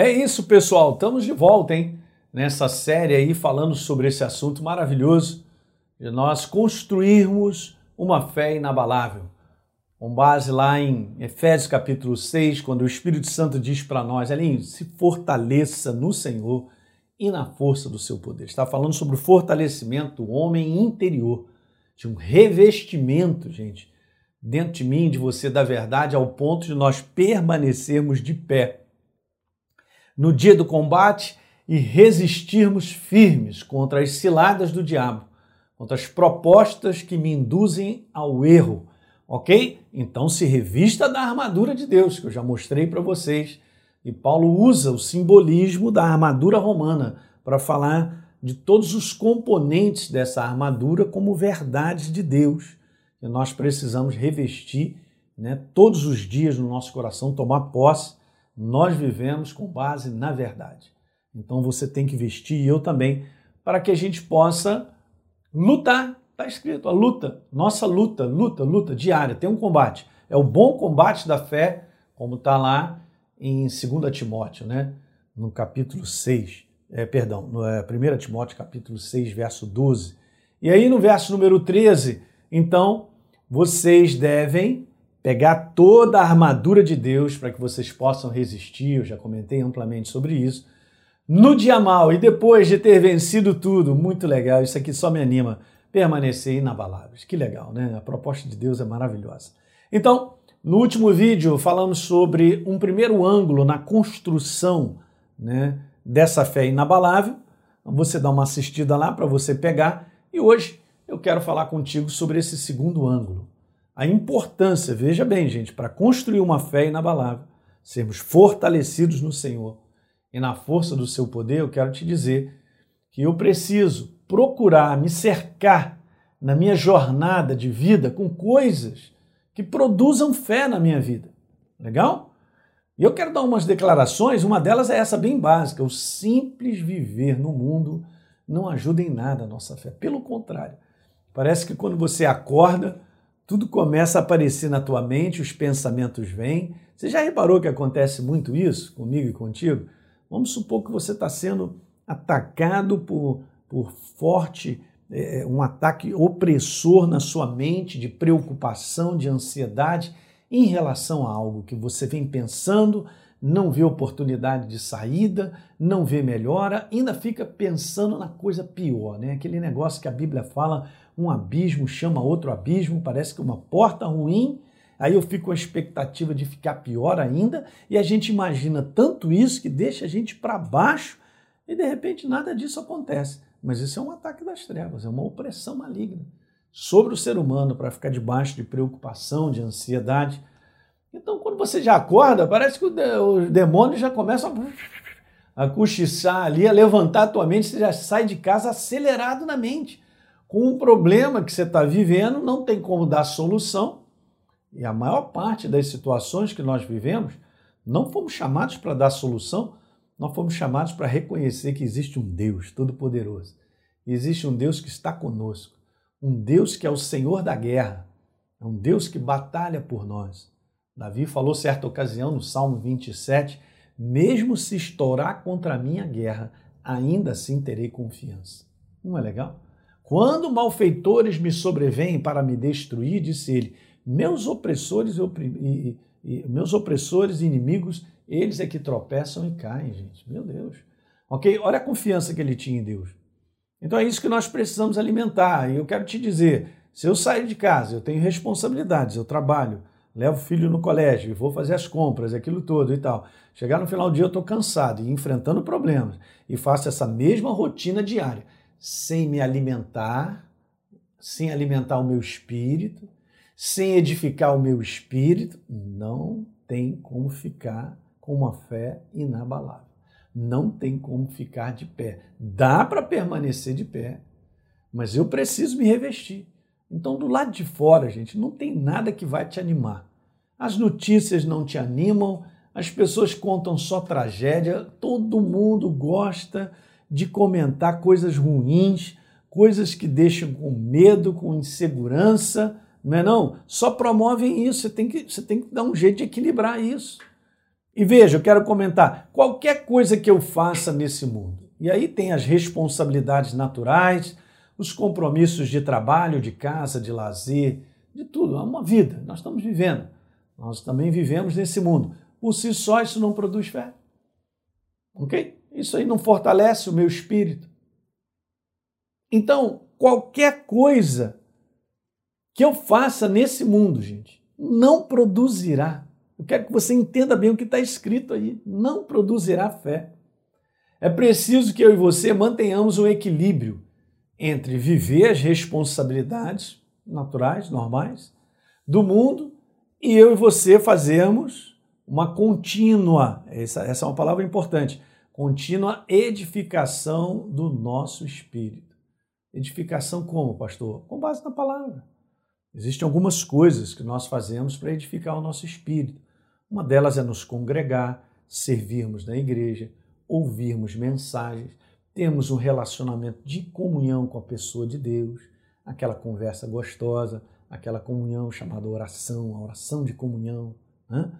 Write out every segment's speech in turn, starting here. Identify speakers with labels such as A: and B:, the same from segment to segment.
A: É isso, pessoal. Estamos de volta, hein? Nessa série aí falando sobre esse assunto maravilhoso de nós construirmos uma fé inabalável. Com base lá em Efésios capítulo 6, quando o Espírito Santo diz para nós, ali, se fortaleça no Senhor e na força do seu poder. Está falando sobre o fortalecimento do homem interior, de um revestimento, gente, dentro de mim, de você, da verdade, ao ponto de nós permanecermos de pé no dia do combate e resistirmos firmes contra as ciladas do diabo, contra as propostas que me induzem ao erro, ok? Então se revista da armadura de Deus, que eu já mostrei para vocês. E Paulo usa o simbolismo da armadura romana para falar de todos os componentes dessa armadura como verdades de Deus que nós precisamos revestir né, todos os dias no nosso coração, tomar posse. Nós vivemos com base na verdade. Então você tem que vestir, e eu também, para que a gente possa lutar. Está escrito, a luta, nossa luta, luta, luta diária, tem um combate. É o bom combate da fé, como está lá em 2 Timóteo, né? no capítulo 6, é, perdão, no é, 1 Timóteo capítulo 6, verso 12. E aí no verso número 13, então, vocês devem pegar toda a armadura de Deus para que vocês possam resistir, eu já comentei amplamente sobre isso, no dia mal e depois de ter vencido tudo, muito legal, isso aqui só me anima, permanecer inabaláveis. Que legal, né? A proposta de Deus é maravilhosa. Então, no último vídeo falamos sobre um primeiro ângulo na construção né, dessa fé inabalável. Você dá uma assistida lá para você pegar. E hoje eu quero falar contigo sobre esse segundo ângulo. A importância, veja bem, gente, para construir uma fé inabalável, sermos fortalecidos no Senhor e na força do seu poder, eu quero te dizer que eu preciso procurar me cercar na minha jornada de vida com coisas que produzam fé na minha vida. Legal? E eu quero dar umas declarações, uma delas é essa bem básica: o simples viver no mundo não ajuda em nada a nossa fé. Pelo contrário, parece que quando você acorda, tudo começa a aparecer na tua mente, os pensamentos vêm. Você já reparou que acontece muito isso comigo e contigo? Vamos supor que você está sendo atacado por, por forte, é, um ataque opressor na sua mente, de preocupação, de ansiedade em relação a algo que você vem pensando, não vê oportunidade de saída, não vê melhora, ainda fica pensando na coisa pior, né? Aquele negócio que a Bíblia fala, um abismo chama outro abismo, parece que uma porta ruim Aí eu fico com a expectativa de ficar pior ainda, e a gente imagina tanto isso que deixa a gente para baixo e de repente nada disso acontece. Mas isso é um ataque das trevas, é uma opressão maligna sobre o ser humano para ficar debaixo de preocupação, de ansiedade. Você já acorda, parece que os demônios já começam a, a ali, a levantar a tua mente, você já sai de casa acelerado na mente. Com um problema que você está vivendo, não tem como dar solução, e a maior parte das situações que nós vivemos, não fomos chamados para dar solução, nós fomos chamados para reconhecer que existe um Deus Todo-Poderoso. Existe um Deus que está conosco, um Deus que é o Senhor da guerra, é um Deus que batalha por nós. Davi falou certa ocasião no Salmo 27, mesmo se estourar contra mim a guerra, ainda assim terei confiança. Não é legal? Quando malfeitores me sobrevêm para me destruir, disse ele, meus opressores e, e, meus opressores e inimigos, eles é que tropeçam e caem, gente. Meu Deus. Ok? Olha a confiança que ele tinha em Deus. Então é isso que nós precisamos alimentar. E eu quero te dizer: se eu sair de casa, eu tenho responsabilidades, eu trabalho, levo o filho no colégio, vou fazer as compras, aquilo todo e tal. Chegar no final do dia eu estou cansado e enfrentando problemas e faço essa mesma rotina diária, sem me alimentar, sem alimentar o meu espírito, sem edificar o meu espírito, não tem como ficar com uma fé inabalável. Não tem como ficar de pé. Dá para permanecer de pé, mas eu preciso me revestir. Então, do lado de fora, gente, não tem nada que vai te animar. As notícias não te animam, as pessoas contam só tragédia, todo mundo gosta de comentar coisas ruins, coisas que deixam com medo, com insegurança não é não? Só promovem isso, você tem que, você tem que dar um jeito de equilibrar isso. E veja, eu quero comentar: qualquer coisa que eu faça nesse mundo, e aí tem as responsabilidades naturais, os compromissos de trabalho, de casa, de lazer, de tudo, é uma vida, nós estamos vivendo. Nós também vivemos nesse mundo. Por si só, isso não produz fé. Ok? Isso aí não fortalece o meu espírito. Então, qualquer coisa que eu faça nesse mundo, gente, não produzirá. Eu quero que você entenda bem o que está escrito aí. Não produzirá fé. É preciso que eu e você mantenhamos um equilíbrio entre viver as responsabilidades naturais, normais, do mundo e eu e você fazermos uma contínua, essa, essa é uma palavra importante, contínua edificação do nosso espírito. Edificação como, pastor? Com base na palavra. Existem algumas coisas que nós fazemos para edificar o nosso espírito. Uma delas é nos congregar, servirmos na igreja, ouvirmos mensagens, termos um relacionamento de comunhão com a pessoa de Deus, aquela conversa gostosa, aquela comunhão chamada oração, a oração de comunhão, né?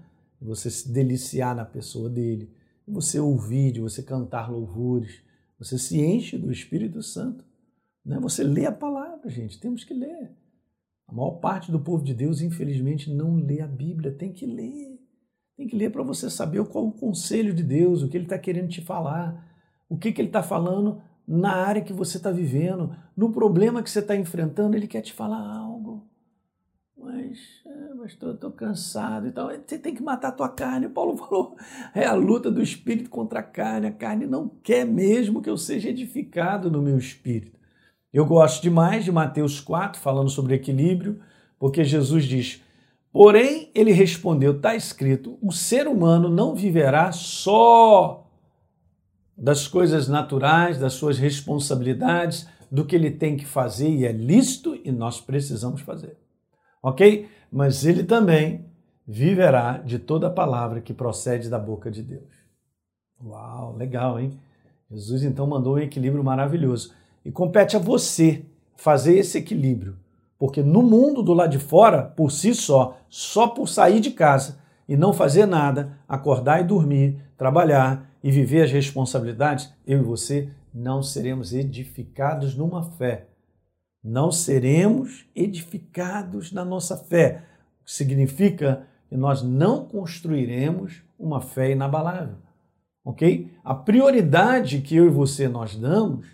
A: você se deliciar na pessoa dele, você ouvir, de você cantar louvores, você se enche do Espírito Santo, né? você lê a palavra, gente, temos que ler. A maior parte do povo de Deus, infelizmente, não lê a Bíblia, tem que ler. Tem que ler para você saber qual o conselho de Deus, o que ele está querendo te falar, o que, que ele está falando na área que você está vivendo, no problema que você está enfrentando, ele quer te falar algo mas, é, mas estou cansado e tal. Você tem que matar a tua carne. Paulo falou, é a luta do espírito contra a carne. A carne não quer mesmo que eu seja edificado no meu espírito. Eu gosto demais de Mateus 4, falando sobre equilíbrio, porque Jesus diz: Porém, ele respondeu: está escrito, o ser humano não viverá só das coisas naturais, das suas responsabilidades, do que ele tem que fazer e é lícito e nós precisamos fazer ok? Mas ele também viverá de toda palavra que procede da boca de Deus. Uau, legal, hein? Jesus então mandou um equilíbrio maravilhoso. E compete a você fazer esse equilíbrio. Porque no mundo do lado de fora, por si só, só por sair de casa e não fazer nada, acordar e dormir, trabalhar e viver as responsabilidades, eu e você não seremos edificados numa fé não seremos edificados na nossa fé, o que significa que nós não construiremos uma fé inabalável. Ok? A prioridade que eu e você nós damos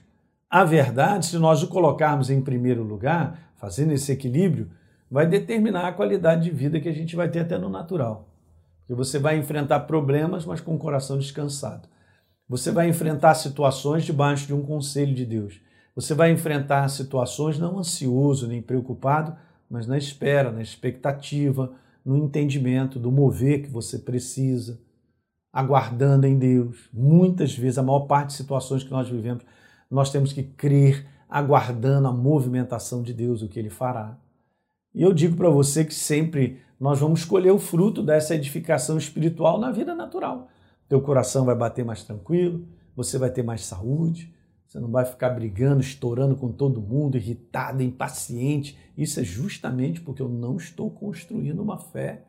A: à verdade, se nós o colocarmos em primeiro lugar, fazendo esse equilíbrio, vai determinar a qualidade de vida que a gente vai ter até no natural. Porque você vai enfrentar problemas, mas com o coração descansado. Você vai enfrentar situações debaixo de um conselho de Deus. Você vai enfrentar situações não ansioso nem preocupado, mas na espera, na expectativa, no entendimento do mover que você precisa, aguardando em Deus. Muitas vezes, a maior parte de situações que nós vivemos, nós temos que crer, aguardando a movimentação de Deus, o que Ele fará. E eu digo para você que sempre nós vamos escolher o fruto dessa edificação espiritual na vida natural. Teu coração vai bater mais tranquilo, você vai ter mais saúde, você não vai ficar brigando, estourando com todo mundo, irritado, impaciente. Isso é justamente porque eu não estou construindo uma fé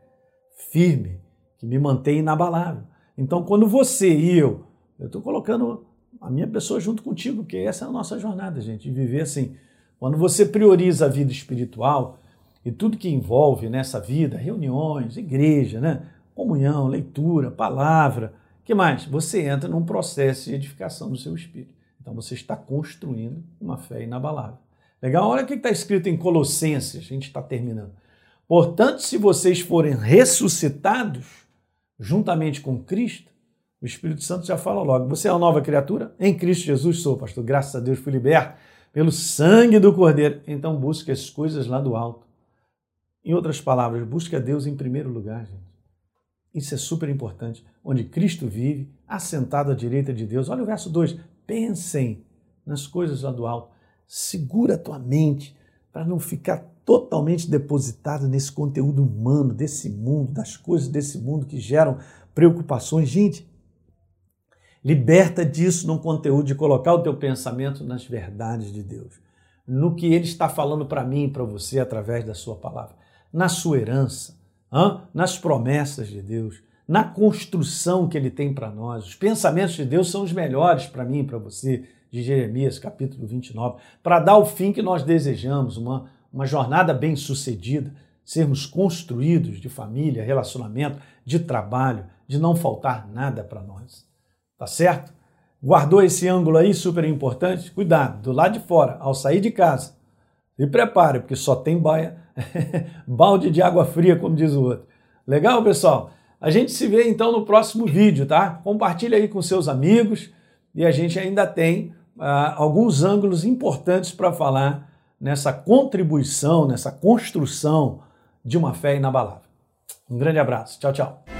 A: firme, que me mantém inabalável. Então, quando você e eu, eu estou colocando a minha pessoa junto contigo, porque essa é a nossa jornada, gente, de viver assim. Quando você prioriza a vida espiritual e tudo que envolve nessa vida, reuniões, igreja, né? comunhão, leitura, palavra, que mais? Você entra num processo de edificação do seu espírito. Então você está construindo uma fé inabalável. Legal? Olha o que está escrito em Colossenses, a gente está terminando. Portanto, se vocês forem ressuscitados juntamente com Cristo, o Espírito Santo já fala logo: você é uma nova criatura? Em Cristo Jesus sou, pastor. Graças a Deus fui liberto pelo sangue do Cordeiro. Então busque as coisas lá do alto. Em outras palavras, busque a Deus em primeiro lugar, gente. Isso é super importante. Onde Cristo vive, assentado à direita de Deus. Olha o verso 2 pensem nas coisas lá do alto. Segura a tua mente para não ficar totalmente depositado nesse conteúdo humano, desse mundo, das coisas desse mundo que geram preocupações. Gente, liberta disso num conteúdo de colocar o teu pensamento nas verdades de Deus, no que Ele está falando para mim e para você através da Sua palavra, na sua herança, nas promessas de Deus, na construção que ele tem para nós. Os pensamentos de Deus são os melhores para mim e para você, de Jeremias, capítulo 29, para dar o fim que nós desejamos, uma, uma jornada bem-sucedida, sermos construídos de família, relacionamento, de trabalho, de não faltar nada para nós. Tá certo? Guardou esse ângulo aí super importante? Cuidado, do lado de fora, ao sair de casa, se prepare, porque só tem baia, balde de água fria, como diz o outro. Legal, pessoal? A gente se vê então no próximo vídeo, tá? Compartilha aí com seus amigos e a gente ainda tem uh, alguns ângulos importantes para falar nessa contribuição, nessa construção de uma fé inabalável. Um grande abraço. Tchau, tchau.